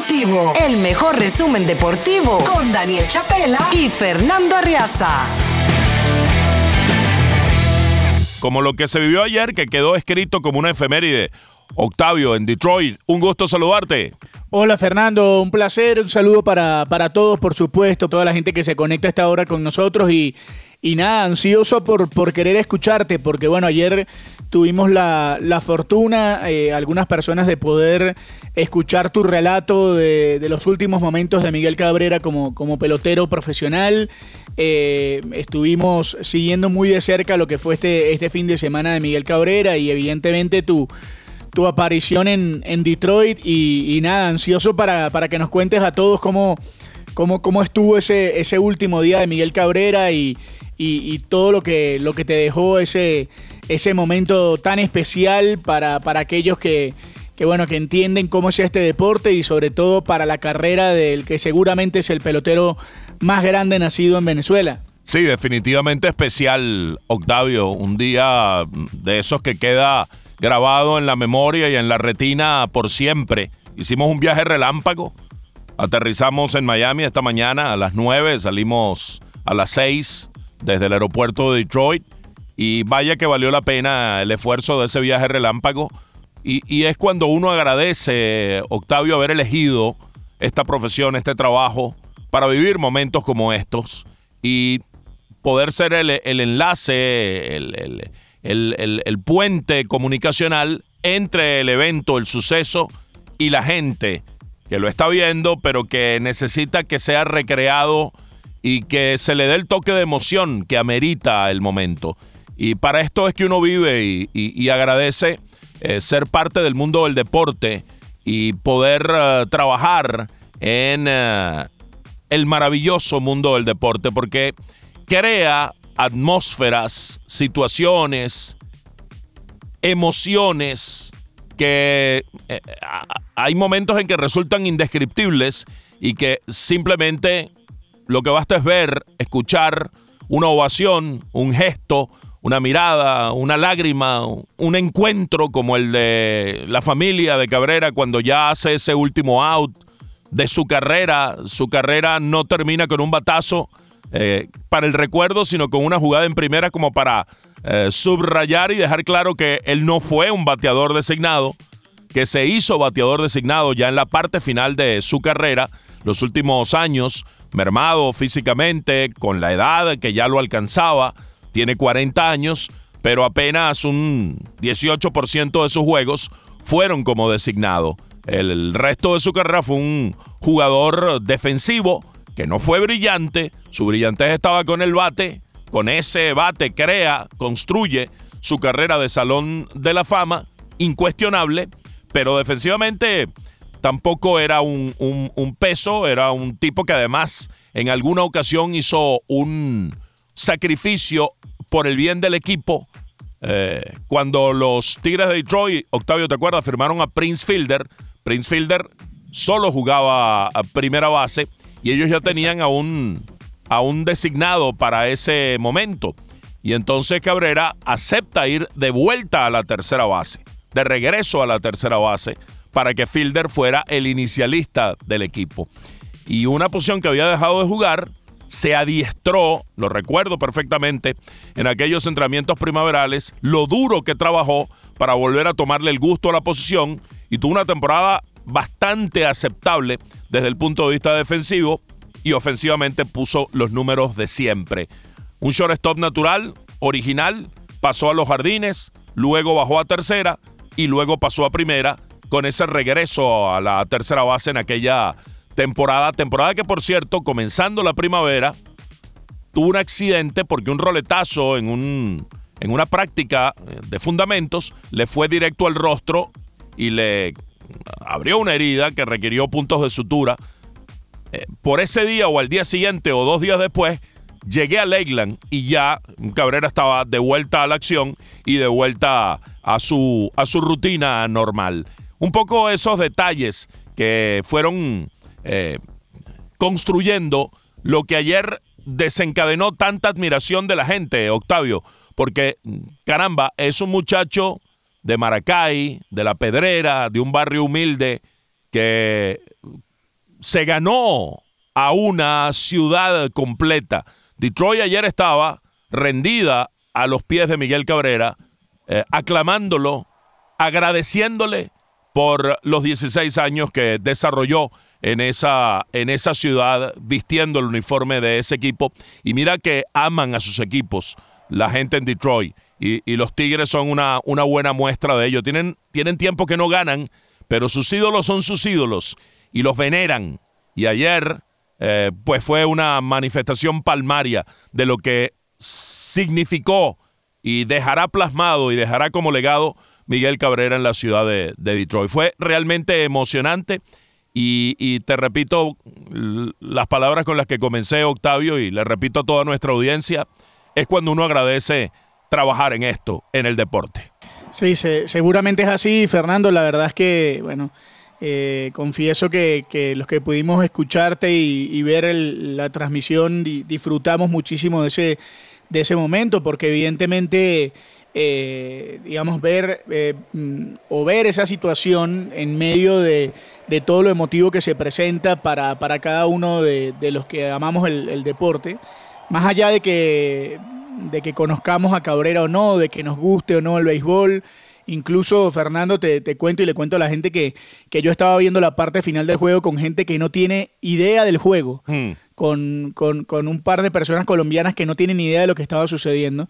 Deportivo, el mejor resumen deportivo con Daniel Chapela y Fernando Arriaza. Como lo que se vivió ayer, que quedó escrito como una efeméride. Octavio, en Detroit, un gusto saludarte. Hola Fernando, un placer, un saludo para, para todos, por supuesto, toda la gente que se conecta a esta hora con nosotros y, y nada, ansioso por, por querer escucharte, porque bueno, ayer tuvimos la, la fortuna, eh, algunas personas, de poder escuchar tu relato de, de, los últimos momentos de Miguel Cabrera como, como pelotero profesional. Eh, estuvimos siguiendo muy de cerca lo que fue este, este fin de semana de Miguel Cabrera y evidentemente tu, tu aparición en, en Detroit y, y, nada, ansioso para, para que nos cuentes a todos cómo, cómo, cómo estuvo ese, ese último día de Miguel Cabrera y y, todo lo que, lo que te dejó ese, ese momento tan especial para, para aquellos que, que, bueno, que entienden cómo es este deporte y sobre todo para la carrera del que seguramente es el pelotero más grande nacido en Venezuela. Sí, definitivamente especial, Octavio. Un día de esos que queda grabado en la memoria y en la retina por siempre. Hicimos un viaje relámpago. Aterrizamos en Miami esta mañana a las 9, salimos a las 6 desde el aeropuerto de Detroit. Y vaya que valió la pena el esfuerzo de ese viaje relámpago. Y, es cuando uno agradece, Octavio, haber elegido esta profesión, este trabajo, para vivir momentos como estos y poder ser el, el enlace, el, el, el, puente comunicacional entre el evento, el suceso y la gente que lo está viendo, pero que necesita que sea recreado y que se le dé el toque de emoción que amerita el momento. Y para esto es que uno vive y, agradece eh, ser parte del mundo del deporte y poder uh, trabajar en uh, el maravilloso mundo del deporte, porque crea atmósferas, situaciones, emociones que eh, hay momentos en que resultan indescriptibles y que simplemente lo que basta es ver, escuchar una ovación, un gesto, una mirada, una lágrima, un encuentro como el de la familia de Cabrera cuando ya hace ese último out de su carrera. Su carrera no termina con un batazo eh, para el recuerdo, sino con una jugada en primera como para eh, subrayar y dejar claro que él no fue un bateador designado, que se hizo bateador designado ya en la parte final de su carrera, los últimos años mermado físicamente, con la edad que ya lo alcanzaba, tiene 40 años, pero apenas un 18% de sus juegos fueron como designado. El resto de su carrera fue un jugador defensivo que no fue brillante, su brillantez estaba con el bate, con ese bate crea, construye su carrera de salón de la fama, incuestionable, pero defensivamente tampoco era un, un, peso, era un tipo que además en alguna ocasión hizo un sacrificio por el bien del equipo. Eh, cuando los Tigres de Detroit, Octavio, ¿te acuerdas? Firmaron a Prince Fielder. Prince Fielder solo jugaba a primera base y ellos ya tenían a un, a un designado para ese momento. Y entonces Cabrera acepta ir de vuelta a la tercera base, de regreso a la tercera base para que Fielder fuera el inicialista del equipo. Y una posición que había dejado de jugar, se adiestró, lo recuerdo perfectamente, en aquellos entrenamientos primaverales, lo duro que trabajó para volver a tomarle el gusto a la posición y tuvo una temporada bastante aceptable desde el punto de vista defensivo y ofensivamente puso los números de siempre. Un shortstop natural, original, pasó a los jardines, luego bajó a tercera y luego pasó a primera con ese regreso a la tercera base en aquella temporada. Temporada que, por cierto, comenzando la primavera, tuvo un accidente porque un roletazo en, un, en una práctica eh, de fundamentos le fue directo al rostro y le abrió una herida que requirió puntos de sutura. Eh, por ese día o al día siguiente o dos días después, llegué a Lakeland y ya Cabrera estaba de vuelta a la acción y de vuelta a su, a su rutina normal un poco esos detalles que fueron eh, construyendo lo que ayer desencadenó tanta admiración de la gente, Octavio, porque caramba, es un muchacho de Maracay, de la Pedrera, de un barrio humilde, que se ganó a una ciudad completa. Detroit ayer estaba rendida a los pies de Miguel Cabrera, eh, aclamándolo, agradeciéndole por los 16 años que desarrolló en esa, en esa ciudad vistiendo el uniforme de ese equipo. Y mira que aman a sus equipos, la gente en Detroit. Y, los Tigres son una, una, buena muestra de ello. Tienen, tienen tiempo que no ganan, pero sus ídolos son sus ídolos y los veneran. Y ayer, eh, pues fue una manifestación palmaria de lo que significó y dejará plasmado y dejará como legado Miguel Cabrera en la ciudad de, Detroit. Fue realmente emocionante y, te repito las palabras con las que comencé, Octavio, y le repito a toda nuestra audiencia, es cuando uno agradece trabajar en esto, en el deporte. Sí, seguramente es así, Fernando. La verdad es que, bueno, eh, confieso que, los que pudimos escucharte y, ver la transmisión disfrutamos muchísimo de ese, de ese momento, porque evidentemente, eh, digamos, ver eh, mm, o ver esa situación en medio de, todo lo emotivo que se presenta para, cada uno de, los que amamos el, deporte, más allá de que, de que conozcamos a Cabrera o no, de que nos guste o no el béisbol, Incluso, Fernando, te, cuento y le cuento a la gente que, que, yo estaba viendo la parte final del juego con gente que no tiene idea del juego, hmm. con, con, un par de personas colombianas que no tienen idea de lo que estaba sucediendo.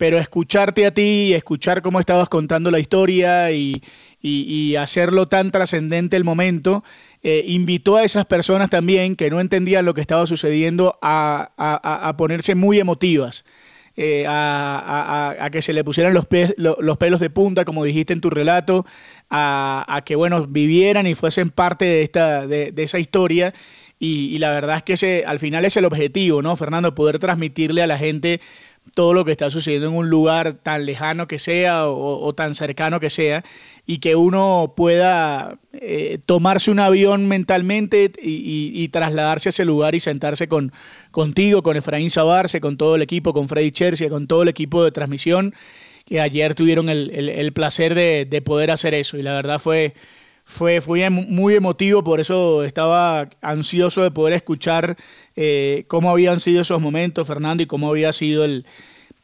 Pero escucharte a ti, y escuchar cómo estabas contando la historia y, y, hacerlo tan trascendente el momento, eh, invitó a esas personas también que no entendían lo que estaba sucediendo a, a, a ponerse muy emotivas. Eh, a, que se le pusieran los, los, pelos de punta, como dijiste en tu relato, a, que bueno, vivieran y fuesen parte de, esta, de, esa historia. Y, la verdad es que ese, al final es el objetivo, ¿no, Fernando? Poder transmitirle a la gente todo lo que está sucediendo en un lugar tan lejano que sea o, tan cercano que sea y que uno pueda eh, tomarse un avión mentalmente y, trasladarse a ese lugar y sentarse con contigo, con Efraín Sabarce, con todo el equipo, con Freddy Chercia, con todo el equipo de transmisión que ayer tuvieron el, placer de, poder hacer eso. Y la verdad fue fue, fue muy emotivo, por eso estaba ansioso de poder escuchar eh, cómo habían sido esos momentos, Fernando, y cómo había sido el,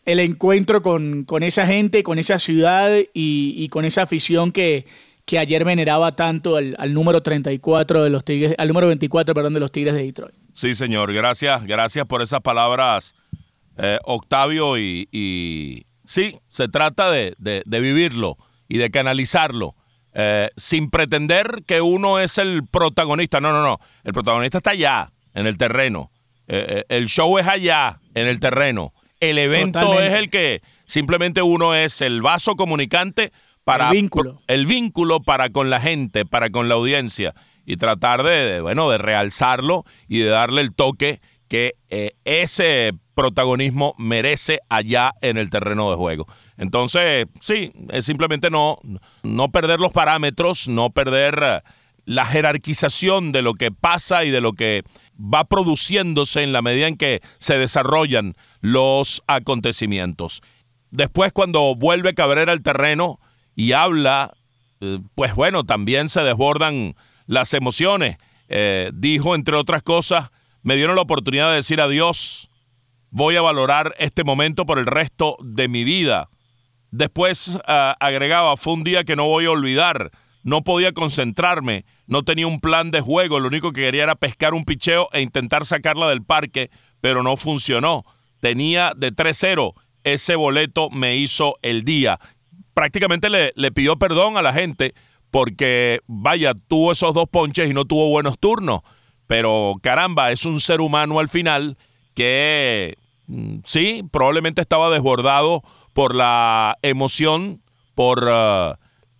el encuentro con, con, esa gente, con esa ciudad y, con esa afición que, que ayer veneraba tanto al, número 34 de los Tigres, al número 24, perdón, de los Tigres de Detroit. Sí, señor, gracias, gracias por esas palabras, eh, Octavio, y, y, sí, se trata de, de vivirlo y de canalizarlo eh, sin pretender que uno es el protagonista. No, no, no. El protagonista está allá, en el terreno. Eh, eh, el show es allá, en el terreno. El evento es el que simplemente uno es el vaso comunicante para el vínculo. el vínculo para con la gente, para con la audiencia y tratar de, bueno, de realzarlo y de darle el toque que ese protagonismo merece allá en el terreno de juego. Entonces, sí, es simplemente no, no perder los parámetros, no perder eh, la jerarquización de lo que pasa y de lo que va produciéndose en la medida en que se desarrollan los acontecimientos. Después, cuando vuelve Cabrera al terreno y habla, eh, pues bueno, también se desbordan las emociones. Eh, dijo, entre otras cosas, me dieron la oportunidad de decir adiós. Voy a valorar este momento por el resto de mi vida. Después ah, agregaba, fue un día que no voy a olvidar. No podía concentrarme, no tenía un plan de juego, lo único que quería era pescar un picheo e intentar sacarla del parque, pero no funcionó. Tenía de 3-0, ese boleto me hizo el día. Prácticamente le, le pidió perdón a la gente porque, vaya, tuvo esos dos ponches y no tuvo buenos turnos. Pero caramba, es un ser humano al final que sí, probablemente estaba desbordado por la emoción, por uh,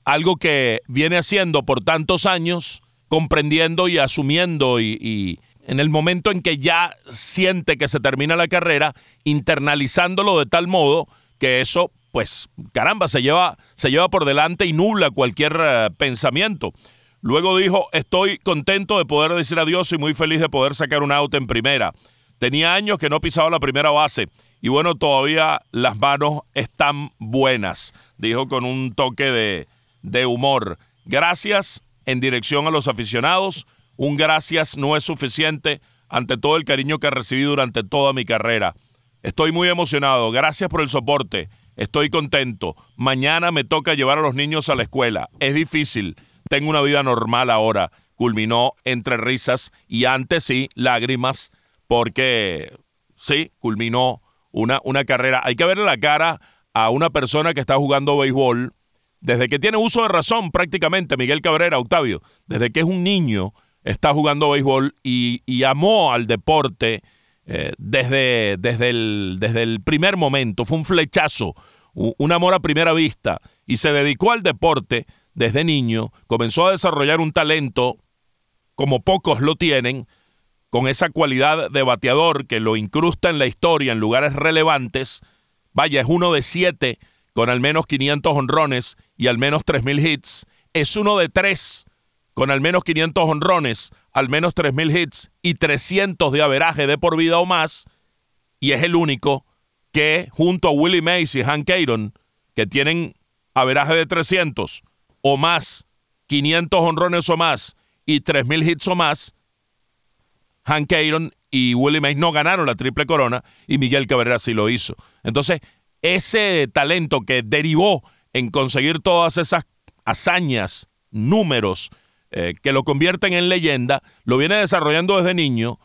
algo que viene haciendo por tantos años, comprendiendo y asumiendo y, en el momento en que ya siente que se termina la carrera, internalizándolo de tal modo que eso, pues, caramba, se lleva, se lleva por delante y nula cualquier uh, pensamiento. Luego dijo, estoy contento de poder decir adiós y muy feliz de poder sacar un auto en primera. Tenía años que no pisaba la primera base y bueno, todavía las manos están buenas, dijo con un toque de, humor. Gracias en dirección a los aficionados un gracias no es suficiente ante todo el cariño que recibí durante toda mi carrera. Estoy muy emocionado, gracias por el soporte, estoy contento. Mañana me toca llevar a los niños a la escuela. Es difícil, tengo una vida normal ahora. Culminó entre risas y antes sí, lágrimas, porque sí, culminó una, una carrera. Hay que verle la cara a una persona que está jugando béisbol desde que tiene uso de razón prácticamente, Miguel Cabrera, Octavio, desde que es un niño está jugando béisbol y, amó al deporte eh, desde, desde, el, desde el primer momento. Fue un flechazo, un amor a primera vista y se dedicó al deporte desde niño. Comenzó a desarrollar un talento como pocos lo tienen, con esa cualidad de bateador que lo incrusta en la historia en lugares relevantes. Vaya, es uno de siete con al menos 500 honrones y al menos 3.000 hits. Es uno de tres con al menos 500 honrones, al menos 3.000 hits y 300 de averaje de por vida o más, y es el único que, junto a Willie Mays y Hank Aaron, que tienen averaje de 300 o más, 500 honrones o más y 3.000 hits o más, Hank Aaron y Willie Mays no ganaron la triple corona y Miguel Cabrera sí lo hizo. Entonces, ese talento que derivó en conseguir todas esas hazañas, números, eh, que lo convierten en leyenda, lo viene desarrollando desde niño,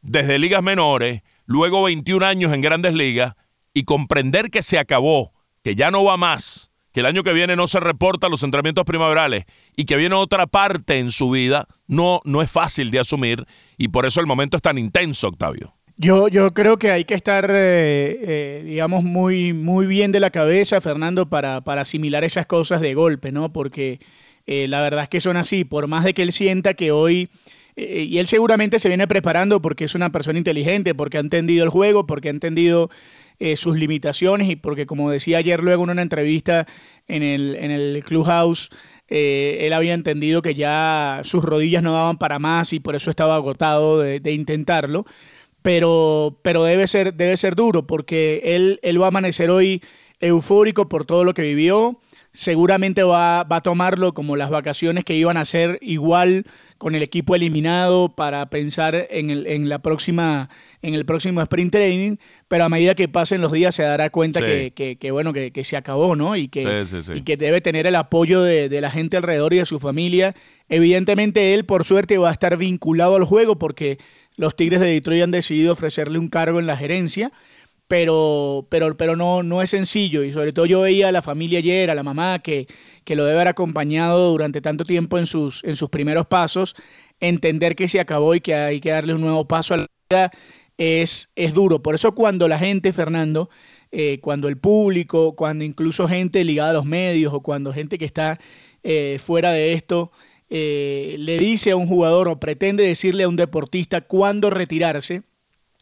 desde ligas menores, luego 21 años en grandes ligas, y comprender que se acabó, que ya no va más, el año que viene no se reporta los entrenamientos primaverales y que viene otra parte en su vida, no, no es fácil de asumir y por eso el momento es tan intenso, Octavio. Yo, yo creo que hay que estar, eh, eh, digamos, muy, muy bien de la cabeza, Fernando, para, para asimilar esas cosas de golpe, ¿no? Porque eh, la verdad es que son así, por más de que él sienta que hoy, y él seguramente se viene preparando porque es una persona inteligente, porque ha entendido el juego, porque ha entendido eh, sus limitaciones y porque como decía ayer luego en una entrevista en el, en el Clubhouse, él había entendido que ya sus rodillas no daban para más y por eso estaba agotado de, intentarlo. Pero, pero debe, ser, debe ser duro porque él, él va a amanecer hoy eufórico por todo lo que vivió, seguramente va, a tomarlo como las vacaciones que iban a hacer igual con el equipo eliminado para pensar en el, en la próxima, en el próximo sprint training, pero a medida que pasen los días se dará cuenta que, bueno, que, se acabó, ¿no? Y que, y que debe tener el apoyo de, de la gente alrededor y de su familia. Evidentemente él, por suerte, va a estar vinculado al juego porque los Tigres de Detroit han decidido ofrecerle un cargo en la gerencia pero, pero, pero no, no es sencillo. Y sobre todo yo veía a la familia ayer, a la mamá, que, que lo debe haber acompañado durante tanto tiempo en sus, en sus primeros pasos, entender que se acabó y que hay que darle un nuevo paso a la vida es, es duro. Por eso cuando la gente, Fernando, eh, cuando el público, cuando incluso gente ligada a los medios o cuando gente que está eh, fuera de esto, eh, le dice a un jugador o pretende decirle a un deportista cuándo retirarse,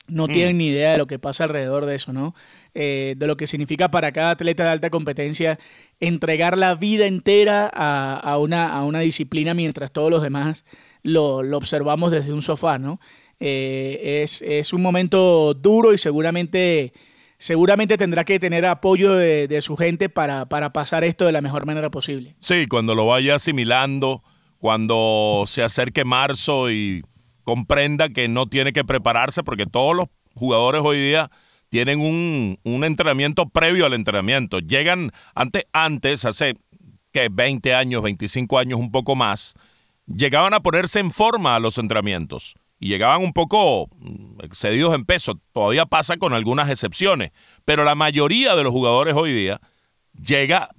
no mm. tienen ni idea de lo que pasa alrededor de eso, ¿no? Eh, de lo que significa para cada atleta de alta competencia entregar la vida entera a, una, a una, disciplina mientras todos los demás lo, observamos desde un sofá, ¿no? Eh, es, un momento duro y seguramente, seguramente tendrá que tener apoyo de, su gente para, para pasar esto de la mejor manera posible. Sí, cuando lo vaya asimilando, cuando se acerque marzo y comprenda que no tiene que prepararse porque todos los jugadores hoy día tienen un, entrenamiento previo al entrenamiento. Llegan antes, antes hace que 20 años, 25 años, un poco más, llegaban a ponerse en forma a los entrenamientos y llegaban un poco mm, excedidos en peso. Todavía pasa con algunas excepciones, pero la mayoría de los jugadores hoy día llega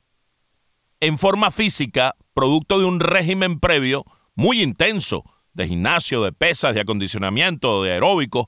en forma física, producto de un régimen previo muy intenso de gimnasio, de pesas, de acondicionamiento, de aeróbico,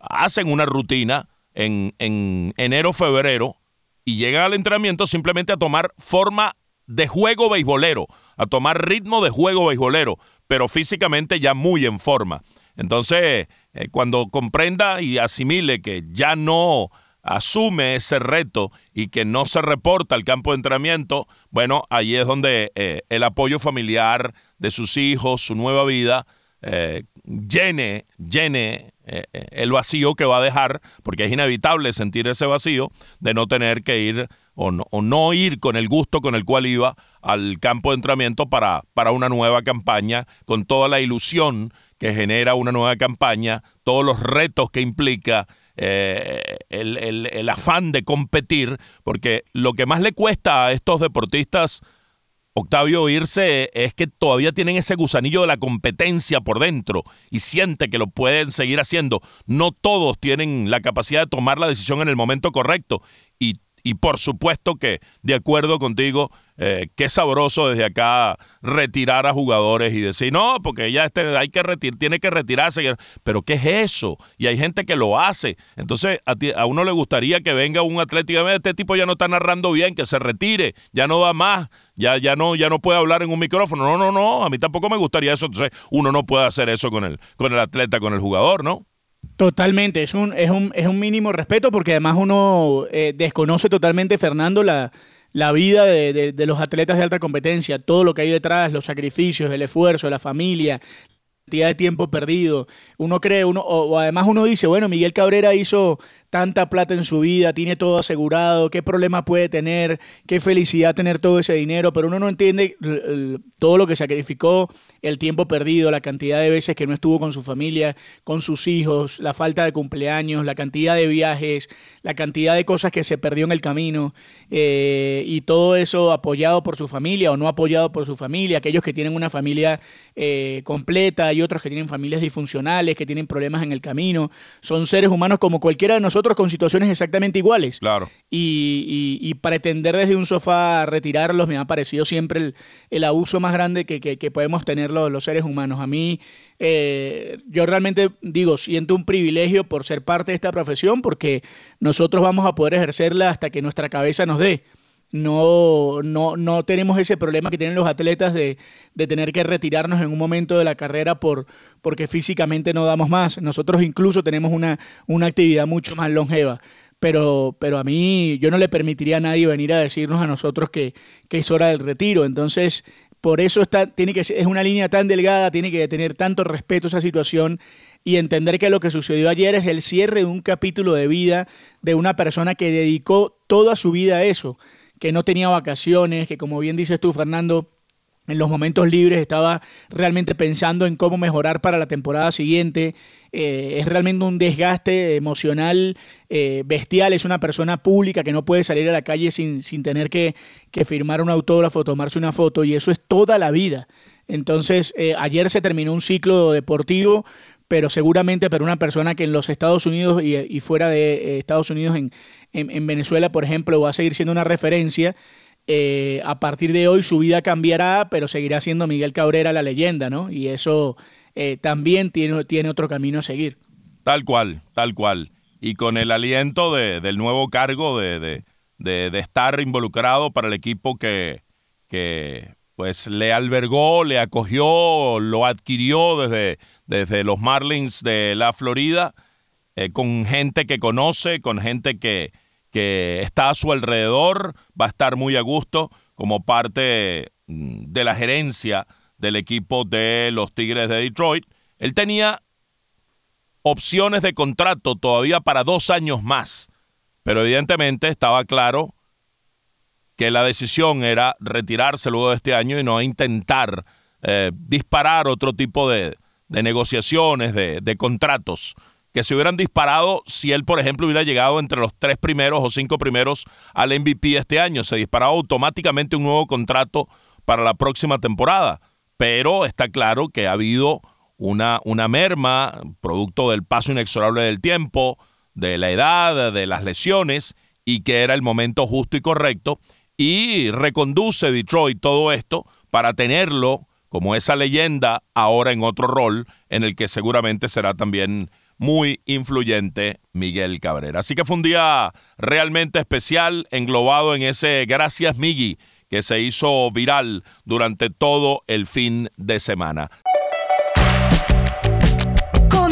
hacen una rutina en, en enero, febrero y llegan al entrenamiento simplemente a tomar forma de juego beisbolero, a tomar ritmo de juego beisbolero, pero físicamente ya muy en forma. Entonces, eh, cuando comprenda y asimile que ya no asume ese reto y que no se reporta al campo de entrenamiento, bueno, ahí es donde eh, el apoyo familiar de sus hijos, su nueva vida, llene, llene eh, el vacío que va a dejar, porque es inevitable sentir ese vacío de no tener que ir o no, ir con el gusto con el cual iba al campo de entrenamiento para, para una nueva campaña, con toda la ilusión que genera una nueva campaña, todos los retos que implica eh, el, afán de competir, porque lo que más le cuesta a estos deportistas, Octavio, irse es que todavía tienen ese gusanillo de la competencia por dentro y siente que lo pueden seguir haciendo. No todos tienen la capacidad de tomar la decisión en el momento correcto y y por supuesto que, de acuerdo contigo, eh, qué sabroso desde acá retirar a jugadores y decir, no, porque ya este, hay que tiene que retirarse. Pero ¿qué es eso? Y hay gente que lo hace. Entonces, a, uno le gustaría que venga un diga, este tipo ya no está narrando bien, que se retire, ya no da más, ya, ya, no, ya no puede hablar en un micrófono. No, no, no, a mí tampoco me gustaría eso. Entonces, uno no puede hacer eso con el, con el atleta, con el jugador, ¿no? Totalmente, es un, es un, es un mínimo respeto porque además uno eh, desconoce totalmente, Fernando, la, la vida de, de, los atletas de alta competencia, todo lo que hay detrás, los sacrificios, el esfuerzo, la familia, cantidad de tiempo perdido. Uno cree, uno, o además uno dice, bueno, Miguel Cabrera hizo tanta plata en su vida, tiene todo asegurado, qué problema puede tener, qué felicidad tener todo ese dinero, pero uno no entiende todo lo que sacrificó, el tiempo perdido, la cantidad de veces que no estuvo con su familia, con sus hijos, la falta de cumpleaños, la cantidad de viajes, la cantidad de cosas que se perdió en el camino eh, y todo eso apoyado por su familia o no apoyado por su familia, aquellos que tienen una familia eh, completa y otros que tienen familias disfuncionales, que tienen problemas en el camino, son seres humanos como cualquiera de nosotros otros con situaciones exactamente iguales. Claro. Y, pretender desde un sofá retirarlos me ha parecido siempre el, abuso más grande que, podemos tener los, seres humanos. A mí, eh, yo realmente digo, siento un privilegio por ser parte de esta profesión porque nosotros vamos a poder ejercerla hasta que nuestra cabeza nos dé no, no, no tenemos ese problema que tienen los atletas de, de, tener que retirarnos en un momento de la carrera por, porque físicamente no damos más. Nosotros incluso tenemos una, una actividad mucho más longeva. Pero, pero a mí yo no le permitiría a nadie venir a decirnos a nosotros que, que es hora del retiro. Entonces, por eso está, tiene que es una línea tan delgada, tiene que tener tanto respeto esa situación y entender que lo que sucedió ayer es el cierre de un capítulo de vida de una persona que dedicó toda su vida a eso que no tenía vacaciones, que como bien dices tú, Fernando, en los momentos libres estaba realmente pensando en cómo mejorar para la temporada siguiente. Eh, es realmente un desgaste emocional eh, bestial. Es una persona pública que no puede salir a la calle sin, sin tener que, que, firmar un autógrafo, tomarse una foto, y eso es toda la vida. Entonces, eh, ayer se terminó un ciclo deportivo, pero seguramente para una persona que en los Estados Unidos y, fuera de eh, Estados Unidos, en, en, Venezuela, por ejemplo, va a seguir siendo una referencia. Eh, a partir de hoy su vida cambiará, pero seguirá siendo Miguel Cabrera la leyenda, ¿no? Y eso eh, también tiene, tiene otro camino a seguir. Tal cual, tal cual. Y con el aliento de, del nuevo cargo de, de, de, estar involucrado para el equipo que, que pues le albergó, le acogió, lo adquirió desde, desde los Marlins de la Florida, eh, con gente que conoce, con gente que, que está a su alrededor, va a estar muy a gusto como parte mm, de la gerencia del equipo de los Tigres de Detroit. Él tenía opciones de contrato todavía para dos años más, pero evidentemente estaba claro que la decisión era retirarse luego de este año y no intentar eh, disparar otro tipo de, negociaciones, de, de, contratos que se hubieran disparado si él, por ejemplo, hubiera llegado entre los tres primeros o cinco primeros al MVP este año. Se disparaba automáticamente un nuevo contrato para la próxima temporada. Pero está claro que ha habido una, una merma, producto del paso inexorable del tiempo, de la edad, de las lesiones, y que era el momento justo y correcto y reconduce Detroit todo esto para tenerlo como esa leyenda ahora en otro rol en el que seguramente será también muy influyente Miguel Cabrera. Así que fue un día realmente especial, englobado en ese gracias Miggy que se hizo viral durante todo el fin de semana.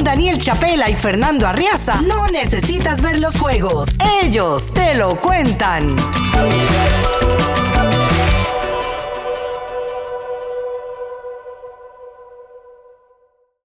Daniel Chapela y Fernando Arriaza no necesitas ver los juegos, ellos te lo cuentan.